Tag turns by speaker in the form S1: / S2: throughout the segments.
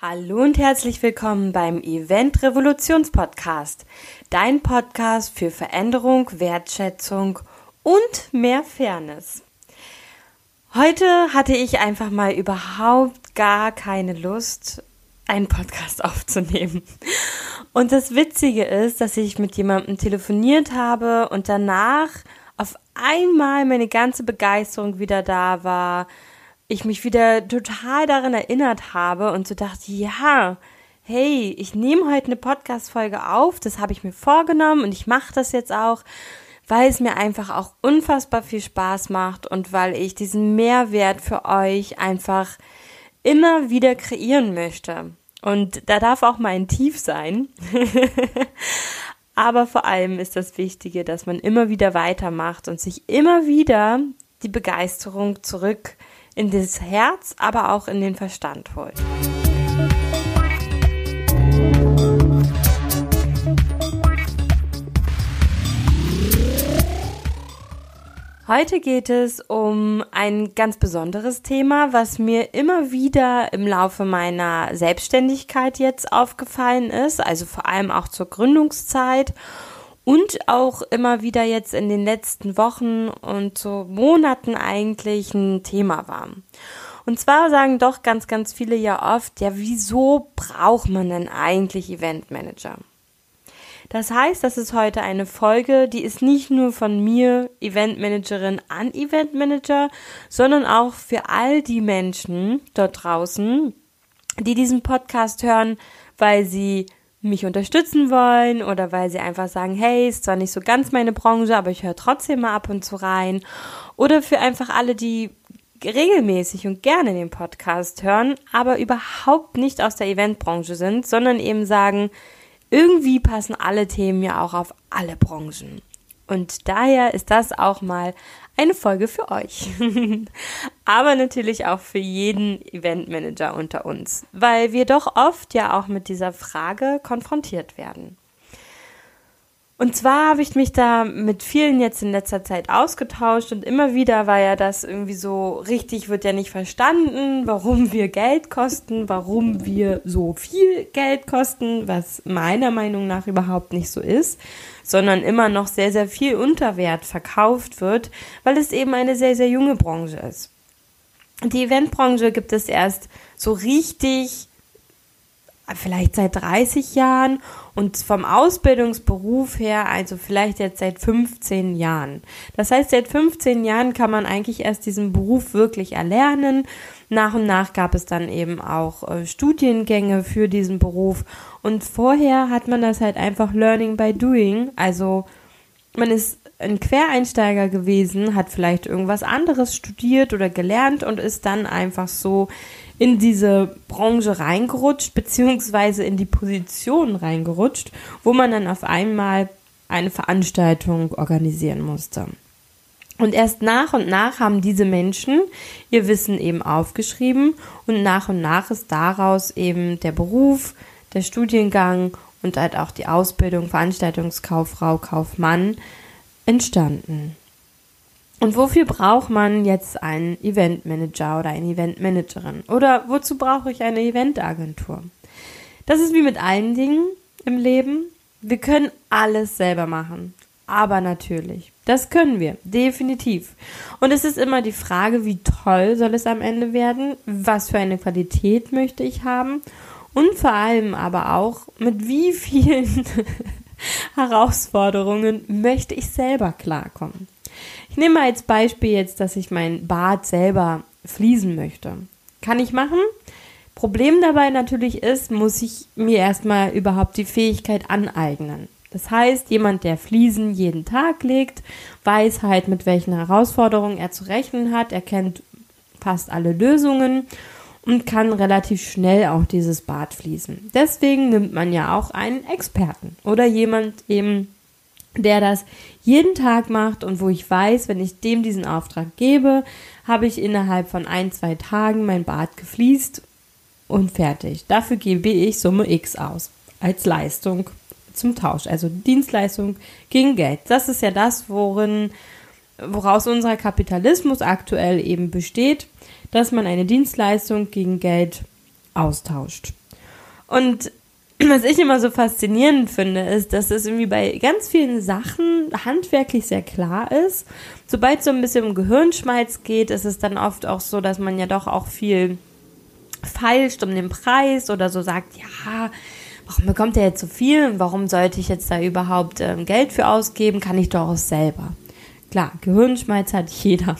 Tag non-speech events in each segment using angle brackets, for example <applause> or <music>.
S1: Hallo und herzlich willkommen beim Event Revolutions Podcast, dein Podcast für Veränderung, Wertschätzung und mehr Fairness. Heute hatte ich einfach mal überhaupt gar keine Lust, einen Podcast <laughs> aufzunehmen. Und das Witzige ist, dass ich mit jemandem telefoniert habe und danach auf einmal meine ganze Begeisterung wieder da war, ich mich wieder total daran erinnert habe und so dachte, ja, hey, ich nehme heute eine Podcast-Folge auf, das habe ich mir vorgenommen und ich mache das jetzt auch, weil es mir einfach auch unfassbar viel Spaß macht und weil ich diesen Mehrwert für euch einfach immer wieder kreieren möchte. Und da darf auch mal ein Tief sein. <laughs> Aber vor allem ist das Wichtige, dass man immer wieder weitermacht und sich immer wieder die Begeisterung zurück in das Herz, aber auch in den Verstand holt. Heute geht es um ein ganz besonderes Thema, was mir immer wieder im Laufe meiner Selbstständigkeit jetzt aufgefallen ist, also vor allem auch zur Gründungszeit und auch immer wieder jetzt in den letzten Wochen und so Monaten eigentlich ein Thema war. Und zwar sagen doch ganz, ganz viele ja oft, ja, wieso braucht man denn eigentlich Eventmanager? Das heißt, das ist heute eine Folge, die ist nicht nur von mir, Eventmanagerin an Eventmanager, sondern auch für all die Menschen dort draußen, die diesen Podcast hören, weil sie mich unterstützen wollen oder weil sie einfach sagen, hey, ist zwar nicht so ganz meine Branche, aber ich höre trotzdem mal ab und zu rein. Oder für einfach alle, die regelmäßig und gerne den Podcast hören, aber überhaupt nicht aus der Eventbranche sind, sondern eben sagen, irgendwie passen alle Themen ja auch auf alle Branchen. Und daher ist das auch mal eine Folge für euch. <laughs> Aber natürlich auch für jeden Eventmanager unter uns, weil wir doch oft ja auch mit dieser Frage konfrontiert werden. Und zwar habe ich mich da mit vielen jetzt in letzter Zeit ausgetauscht und immer wieder war ja das irgendwie so richtig wird ja nicht verstanden, warum wir Geld kosten, warum wir so viel Geld kosten, was meiner Meinung nach überhaupt nicht so ist, sondern immer noch sehr, sehr viel Unterwert verkauft wird, weil es eben eine sehr, sehr junge Branche ist. Die Eventbranche gibt es erst so richtig vielleicht seit 30 Jahren und vom Ausbildungsberuf her, also vielleicht jetzt seit 15 Jahren. Das heißt, seit 15 Jahren kann man eigentlich erst diesen Beruf wirklich erlernen. Nach und nach gab es dann eben auch äh, Studiengänge für diesen Beruf. Und vorher hat man das halt einfach Learning by Doing. Also man ist ein Quereinsteiger gewesen, hat vielleicht irgendwas anderes studiert oder gelernt und ist dann einfach so in diese Branche reingerutscht, beziehungsweise in die Position reingerutscht, wo man dann auf einmal eine Veranstaltung organisieren musste. Und erst nach und nach haben diese Menschen ihr Wissen eben aufgeschrieben und nach und nach ist daraus eben der Beruf, der Studiengang und halt auch die Ausbildung Veranstaltungskauffrau, Kaufmann entstanden. Und wofür braucht man jetzt einen Eventmanager oder eine Eventmanagerin? Oder wozu brauche ich eine Eventagentur? Das ist wie mit allen Dingen im Leben. Wir können alles selber machen. Aber natürlich, das können wir, definitiv. Und es ist immer die Frage, wie toll soll es am Ende werden? Was für eine Qualität möchte ich haben? Und vor allem aber auch, mit wie vielen <laughs> Herausforderungen möchte ich selber klarkommen? Ich nehme mal als Beispiel jetzt, dass ich mein Bad selber fließen möchte. Kann ich machen? Problem dabei natürlich ist, muss ich mir erstmal überhaupt die Fähigkeit aneignen. Das heißt, jemand, der Fliesen jeden Tag legt, weiß halt, mit welchen Herausforderungen er zu rechnen hat. Er kennt fast alle Lösungen und kann relativ schnell auch dieses Bad fließen. Deswegen nimmt man ja auch einen Experten oder jemand eben, der das jeden Tag macht und wo ich weiß, wenn ich dem diesen Auftrag gebe, habe ich innerhalb von ein, zwei Tagen mein Bad gefliest und fertig. Dafür gebe ich Summe X aus als Leistung zum Tausch, also Dienstleistung gegen Geld. Das ist ja das, worin, woraus unser Kapitalismus aktuell eben besteht, dass man eine Dienstleistung gegen Geld austauscht. Und was ich immer so faszinierend finde, ist, dass es irgendwie bei ganz vielen Sachen handwerklich sehr klar ist. Sobald es so ein bisschen um Gehirnschmalz geht, ist es dann oft auch so, dass man ja doch auch viel feilscht um den Preis oder so sagt, ja, warum bekommt er jetzt so viel? Warum sollte ich jetzt da überhaupt ähm, Geld für ausgeben? Kann ich doch auch selber. Klar, Gehirnschmalz hat jeder.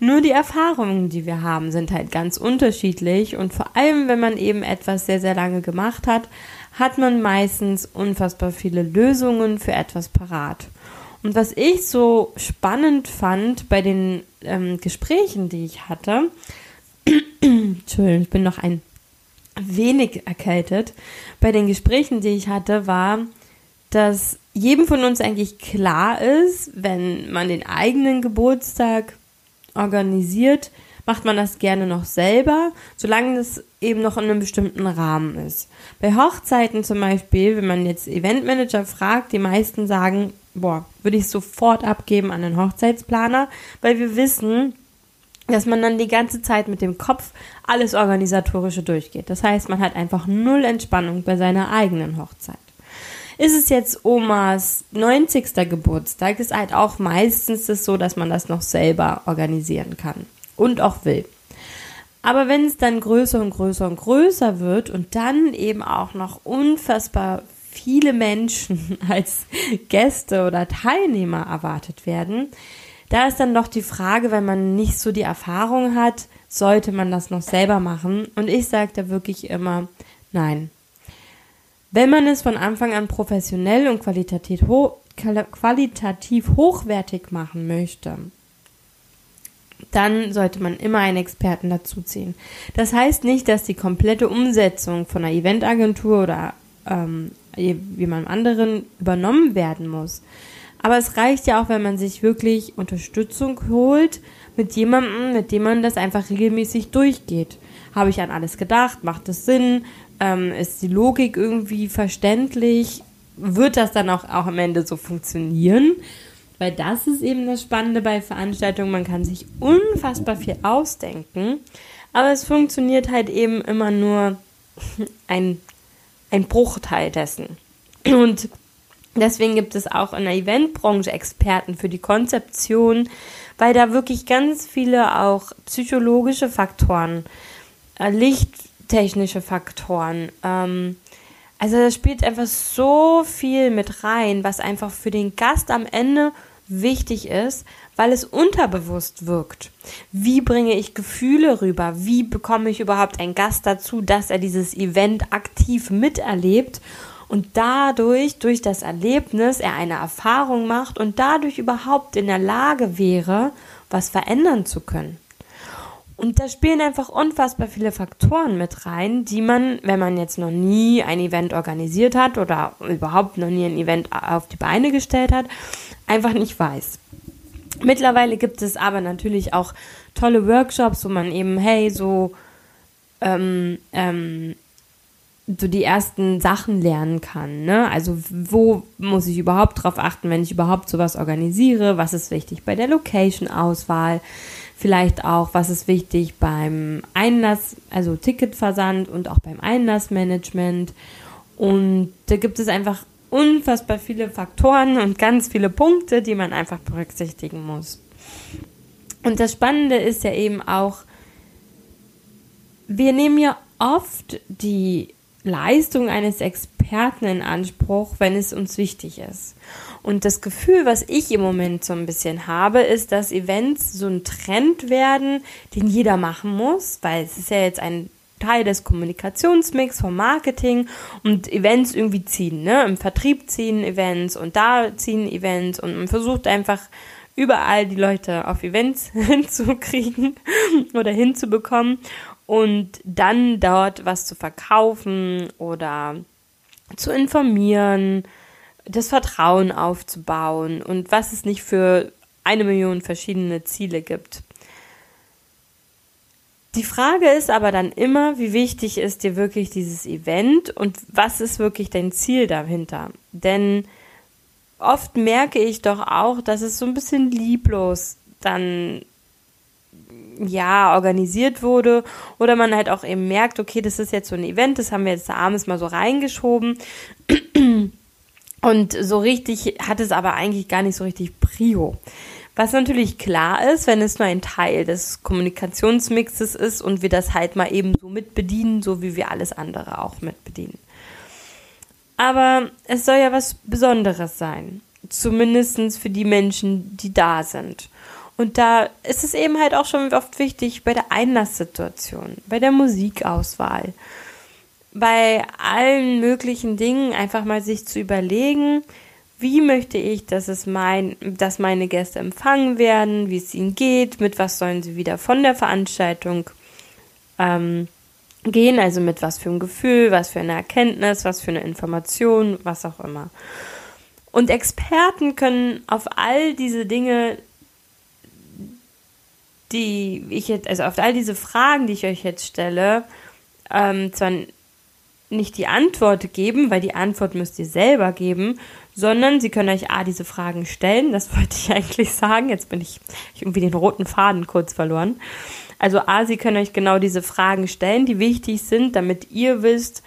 S1: Nur die Erfahrungen, die wir haben, sind halt ganz unterschiedlich und vor allem, wenn man eben etwas sehr, sehr lange gemacht hat, hat man meistens unfassbar viele Lösungen für etwas parat. Und was ich so spannend fand bei den ähm, Gesprächen, die ich hatte, <clears throat> Entschuldigung, ich bin noch ein wenig erkältet, bei den Gesprächen, die ich hatte, war, dass jedem von uns eigentlich klar ist, wenn man den eigenen Geburtstag organisiert, macht man das gerne noch selber, solange es eben noch in einem bestimmten Rahmen ist. Bei Hochzeiten zum Beispiel, wenn man jetzt Eventmanager fragt, die meisten sagen, boah, würde ich sofort abgeben an den Hochzeitsplaner, weil wir wissen, dass man dann die ganze Zeit mit dem Kopf alles Organisatorische durchgeht. Das heißt, man hat einfach null Entspannung bei seiner eigenen Hochzeit. Ist es jetzt Omas 90. Geburtstag, ist halt auch meistens das so, dass man das noch selber organisieren kann und auch will. Aber wenn es dann größer und größer und größer wird und dann eben auch noch unfassbar viele Menschen <laughs> als Gäste oder Teilnehmer erwartet werden, da ist dann doch die Frage, wenn man nicht so die Erfahrung hat, sollte man das noch selber machen? Und ich sage da wirklich immer, nein. Wenn man es von Anfang an professionell und qualitativ, ho qualitativ hochwertig machen möchte, dann sollte man immer einen Experten dazuziehen. Das heißt nicht, dass die komplette Umsetzung von einer Eventagentur oder ähm, jemandem anderen übernommen werden muss. Aber es reicht ja auch, wenn man sich wirklich Unterstützung holt mit jemandem, mit dem man das einfach regelmäßig durchgeht. Habe ich an alles gedacht? Macht es Sinn? Ähm, ist die Logik irgendwie verständlich? Wird das dann auch, auch am Ende so funktionieren? Weil das ist eben das Spannende bei Veranstaltungen. Man kann sich unfassbar viel ausdenken, aber es funktioniert halt eben immer nur ein, ein Bruchteil dessen. Und deswegen gibt es auch in der Eventbranche Experten für die Konzeption, weil da wirklich ganz viele auch psychologische Faktoren, äh, lichttechnische Faktoren, ähm, also da spielt einfach so viel mit rein, was einfach für den Gast am Ende wichtig ist, weil es unterbewusst wirkt. Wie bringe ich Gefühle rüber? Wie bekomme ich überhaupt einen Gast dazu, dass er dieses Event aktiv miterlebt und dadurch, durch das Erlebnis, er eine Erfahrung macht und dadurch überhaupt in der Lage wäre, was verändern zu können? Und da spielen einfach unfassbar viele Faktoren mit rein, die man, wenn man jetzt noch nie ein Event organisiert hat oder überhaupt noch nie ein Event auf die Beine gestellt hat, einfach nicht weiß. Mittlerweile gibt es aber natürlich auch tolle Workshops, wo man eben, hey, so, ähm, ähm, so die ersten Sachen lernen kann. Ne? Also wo muss ich überhaupt drauf achten, wenn ich überhaupt sowas organisiere? Was ist wichtig bei der Location-Auswahl? Vielleicht auch, was ist wichtig beim Einlass, also Ticketversand und auch beim Einlassmanagement. Und da gibt es einfach unfassbar viele Faktoren und ganz viele Punkte, die man einfach berücksichtigen muss. Und das Spannende ist ja eben auch, wir nehmen ja oft die Leistung eines Experten in Anspruch, wenn es uns wichtig ist. Und das Gefühl, was ich im Moment so ein bisschen habe, ist, dass Events so ein Trend werden, den jeder machen muss, weil es ist ja jetzt ein Teil des Kommunikationsmix vom Marketing und Events irgendwie ziehen, ne? Im Vertrieb ziehen Events und da ziehen Events und man versucht einfach überall die Leute auf Events <laughs> hinzukriegen oder hinzubekommen und dann dort was zu verkaufen oder zu informieren das Vertrauen aufzubauen und was es nicht für eine Million verschiedene Ziele gibt. Die Frage ist aber dann immer, wie wichtig ist dir wirklich dieses Event und was ist wirklich dein Ziel dahinter? Denn oft merke ich doch auch, dass es so ein bisschen lieblos dann ja, organisiert wurde oder man halt auch eben merkt, okay, das ist jetzt so ein Event, das haben wir jetzt abends mal so reingeschoben und so richtig hat es aber eigentlich gar nicht so richtig Prio. Was natürlich klar ist, wenn es nur ein Teil des Kommunikationsmixes ist und wir das halt mal eben so mitbedienen, so wie wir alles andere auch mitbedienen. Aber es soll ja was Besonderes sein. Zumindest für die Menschen, die da sind. Und da ist es eben halt auch schon oft wichtig bei der Einlasssituation, bei der Musikauswahl, bei allen möglichen Dingen einfach mal sich zu überlegen, wie möchte ich, dass es mein, dass meine Gäste empfangen werden, wie es ihnen geht, mit was sollen sie wieder von der Veranstaltung ähm, gehen, also mit was für einem Gefühl, was für eine Erkenntnis, was für eine Information, was auch immer. Und Experten können auf all diese Dinge, die ich jetzt, also auf all diese Fragen, die ich euch jetzt stelle, ähm, zwar nicht die Antwort geben, weil die Antwort müsst ihr selber geben, sondern sie können euch A, diese Fragen stellen, das <laughs> wollte ich eigentlich sagen, jetzt bin ich, ich irgendwie den roten Faden kurz verloren. Also A, sie können euch genau diese Fragen stellen, die wichtig sind, damit ihr wisst,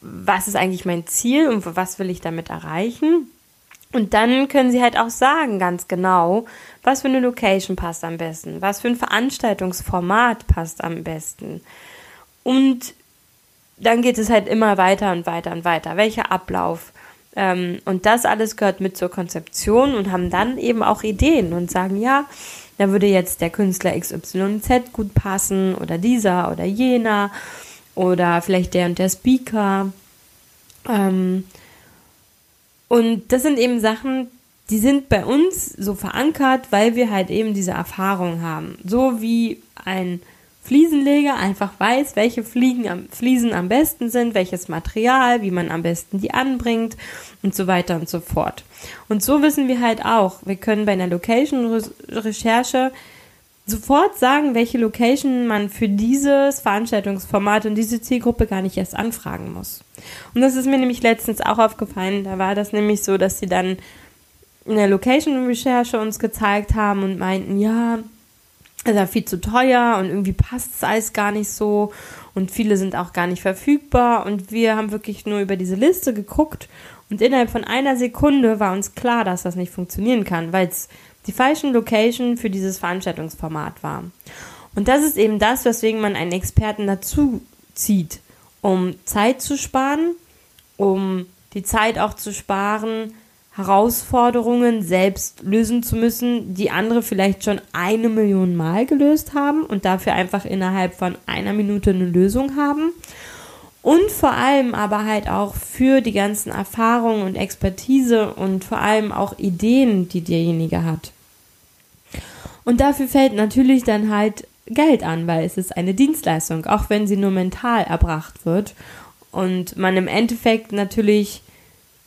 S1: was ist eigentlich mein Ziel und was will ich damit erreichen. Und dann können sie halt auch sagen, ganz genau, was für eine Location passt am besten, was für ein Veranstaltungsformat passt am besten. Und dann geht es halt immer weiter und weiter und weiter. Welcher Ablauf? Ähm, und das alles gehört mit zur Konzeption und haben dann eben auch Ideen und sagen, ja, da würde jetzt der Künstler XYZ gut passen oder dieser oder jener oder vielleicht der und der Speaker. Ähm, und das sind eben Sachen, die sind bei uns so verankert, weil wir halt eben diese Erfahrung haben. So wie ein Fliesenleger einfach weiß, welche Fliegen am, Fliesen am besten sind, welches Material, wie man am besten die anbringt und so weiter und so fort. Und so wissen wir halt auch, wir können bei einer Location-Recherche sofort sagen, welche Location man für dieses Veranstaltungsformat und diese Zielgruppe gar nicht erst anfragen muss. Und das ist mir nämlich letztens auch aufgefallen. Da war das nämlich so, dass sie dann in der Location-Recherche uns gezeigt haben und meinten, ja, ist ja viel zu teuer und irgendwie passt das Eis gar nicht so und viele sind auch gar nicht verfügbar und wir haben wirklich nur über diese Liste geguckt und innerhalb von einer Sekunde war uns klar, dass das nicht funktionieren kann, weil es die falschen Location für dieses Veranstaltungsformat war. Und das ist eben das, weswegen man einen Experten dazu zieht, um Zeit zu sparen, um die Zeit auch zu sparen, Herausforderungen selbst lösen zu müssen, die andere vielleicht schon eine Million Mal gelöst haben und dafür einfach innerhalb von einer Minute eine Lösung haben. Und vor allem aber halt auch für die ganzen Erfahrungen und Expertise und vor allem auch Ideen, die derjenige hat. Und dafür fällt natürlich dann halt Geld an, weil es ist eine Dienstleistung, auch wenn sie nur mental erbracht wird. Und man im Endeffekt natürlich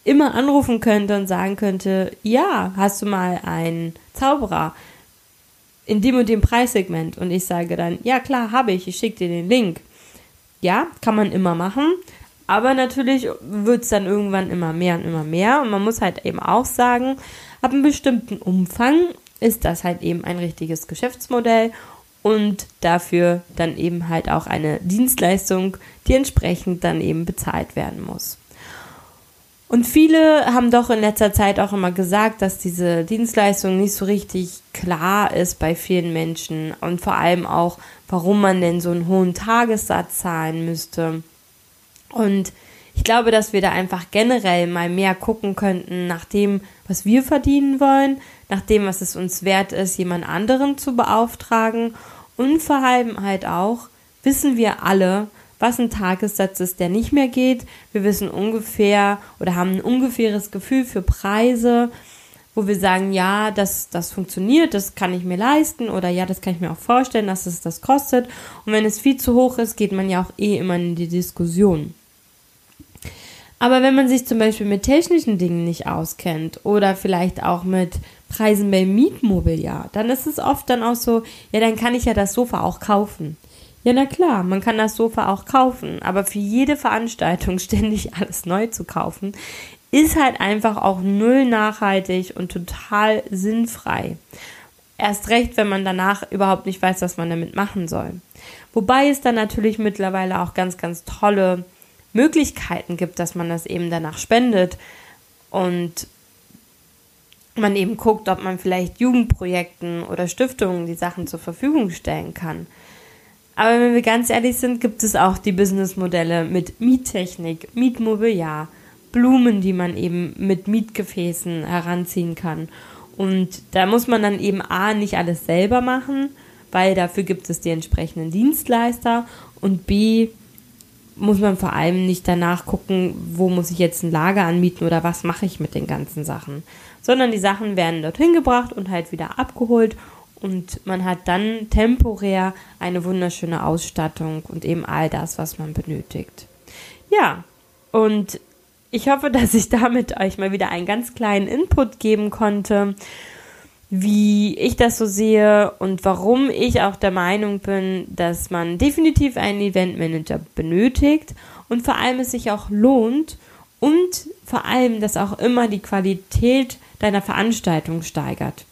S1: immer anrufen könnte und sagen könnte, ja, hast du mal einen Zauberer in dem und dem Preissegment? Und ich sage dann, ja klar, habe ich, ich schicke dir den Link. Ja, kann man immer machen. Aber natürlich wird es dann irgendwann immer mehr und immer mehr. Und man muss halt eben auch sagen, ab einem bestimmten Umfang ist das halt eben ein richtiges Geschäftsmodell und dafür dann eben halt auch eine Dienstleistung, die entsprechend dann eben bezahlt werden muss. Und viele haben doch in letzter Zeit auch immer gesagt, dass diese Dienstleistung nicht so richtig klar ist bei vielen Menschen und vor allem auch, warum man denn so einen hohen Tagessatz zahlen müsste. Und ich glaube, dass wir da einfach generell mal mehr gucken könnten nach dem, was wir verdienen wollen, nach dem, was es uns wert ist, jemand anderen zu beauftragen und vor allem halt auch, wissen wir alle, was ein Tagessatz ist, der nicht mehr geht. Wir wissen ungefähr oder haben ein ungefähres Gefühl für Preise, wo wir sagen, ja, das, das funktioniert, das kann ich mir leisten oder ja, das kann ich mir auch vorstellen, dass es das kostet. Und wenn es viel zu hoch ist, geht man ja auch eh immer in die Diskussion. Aber wenn man sich zum Beispiel mit technischen Dingen nicht auskennt oder vielleicht auch mit Preisen bei Mietmobiliar, dann ist es oft dann auch so, ja, dann kann ich ja das Sofa auch kaufen. Ja, na klar, man kann das Sofa auch kaufen, aber für jede Veranstaltung <laughs> ständig alles neu zu kaufen, ist halt einfach auch null nachhaltig und total sinnfrei. Erst recht, wenn man danach überhaupt nicht weiß, was man damit machen soll. Wobei es dann natürlich mittlerweile auch ganz, ganz tolle Möglichkeiten gibt, dass man das eben danach spendet und man eben guckt, ob man vielleicht Jugendprojekten oder Stiftungen die Sachen zur Verfügung stellen kann. Aber wenn wir ganz ehrlich sind, gibt es auch die Businessmodelle mit Miettechnik, Mietmobiliar, Blumen, die man eben mit Mietgefäßen heranziehen kann. Und da muss man dann eben A nicht alles selber machen, weil dafür gibt es die entsprechenden Dienstleister und B muss man vor allem nicht danach gucken, wo muss ich jetzt ein Lager anmieten oder was mache ich mit den ganzen Sachen, sondern die Sachen werden dorthin gebracht und halt wieder abgeholt und man hat dann temporär eine wunderschöne Ausstattung und eben all das, was man benötigt. Ja, und ich hoffe, <laughs> dass ich damit euch mal wieder einen ganz kleinen Input geben konnte wie ich das so sehe und warum ich auch der Meinung bin, dass man definitiv einen Eventmanager benötigt und vor allem es sich auch lohnt und vor allem, dass auch immer die Qualität deiner Veranstaltung steigert.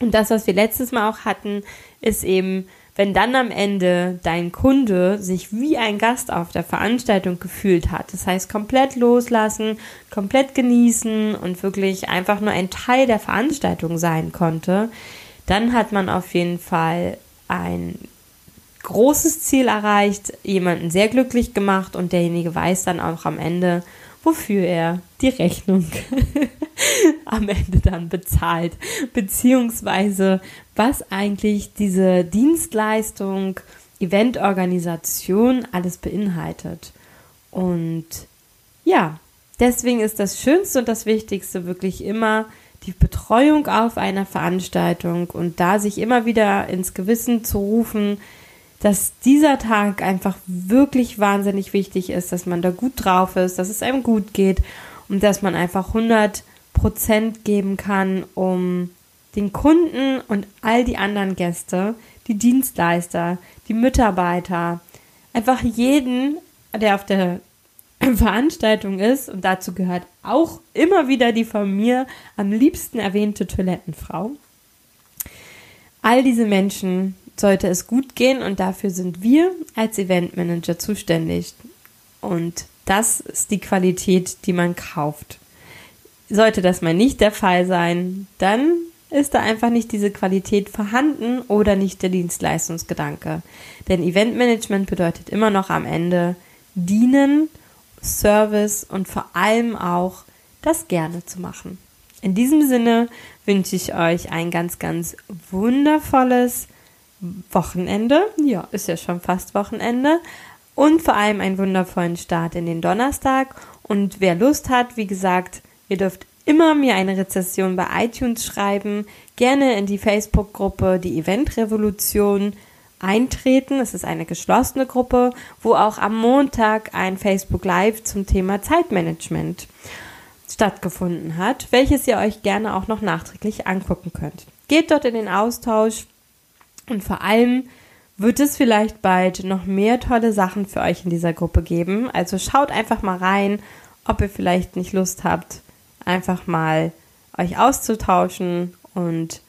S1: Und das, was wir letztes Mal auch hatten, ist eben wenn dann am Ende dein Kunde sich wie ein Gast auf der Veranstaltung gefühlt hat, das heißt komplett loslassen, komplett genießen und wirklich einfach nur ein Teil der Veranstaltung sein konnte, dann hat man auf jeden Fall ein großes Ziel erreicht, jemanden sehr glücklich gemacht und derjenige weiß dann auch am Ende, wofür er die Rechnung <laughs> <laughs> <laughs> am Ende dann bezahlt, beziehungsweise was eigentlich diese Dienstleistung, Eventorganisation alles beinhaltet. Und ja, deswegen ist das Schönste und das Wichtigste wirklich immer die Betreuung auf einer Veranstaltung und da sich immer wieder ins Gewissen zu rufen, dass dieser Tag einfach wirklich wahnsinnig wichtig ist, dass man da gut drauf ist, dass es einem gut geht und dass man einfach 100 Prozent geben kann, um den Kunden und all die anderen Gäste, die Dienstleister, die Mitarbeiter, einfach jeden, der auf der <clears throat> Veranstaltung ist, und dazu gehört auch immer wieder die von mir am liebsten erwähnte Toilettenfrau. All diese Menschen sollte es gut gehen und dafür sind wir als Eventmanager zuständig. Und das ist die Qualität, die man kauft. Sollte das mal nicht der Fall sein, dann ist da einfach nicht diese Qualität vorhanden oder nicht der Dienstleistungsgedanke. Denn Eventmanagement bedeutet immer noch am Ende dienen, Service und vor allem auch das gerne zu machen. In diesem Sinne wünsche ich euch ein ganz, ganz wundervolles Wochenende. Ja, ist ja schon fast Wochenende. Und vor allem einen wundervollen Start in den Donnerstag. Und wer Lust hat, wie gesagt, ihr dürft immer mir eine Rezession bei iTunes schreiben, gerne in die Facebook-Gruppe Die Event Revolution eintreten. Es ist eine geschlossene Gruppe, wo auch am Montag ein Facebook Live zum Thema Zeitmanagement stattgefunden hat, welches ihr euch gerne auch noch nachträglich angucken könnt. Geht dort in den Austausch, und vor allem wird es vielleicht bald noch mehr tolle Sachen für euch in dieser Gruppe geben. Also schaut einfach mal rein, ob ihr vielleicht nicht Lust habt, einfach mal euch auszutauschen und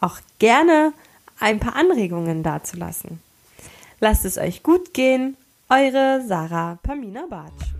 S1: auch gerne ein paar Anregungen dazulassen. Lasst es euch gut gehen. Eure Sarah Pamina Bartsch.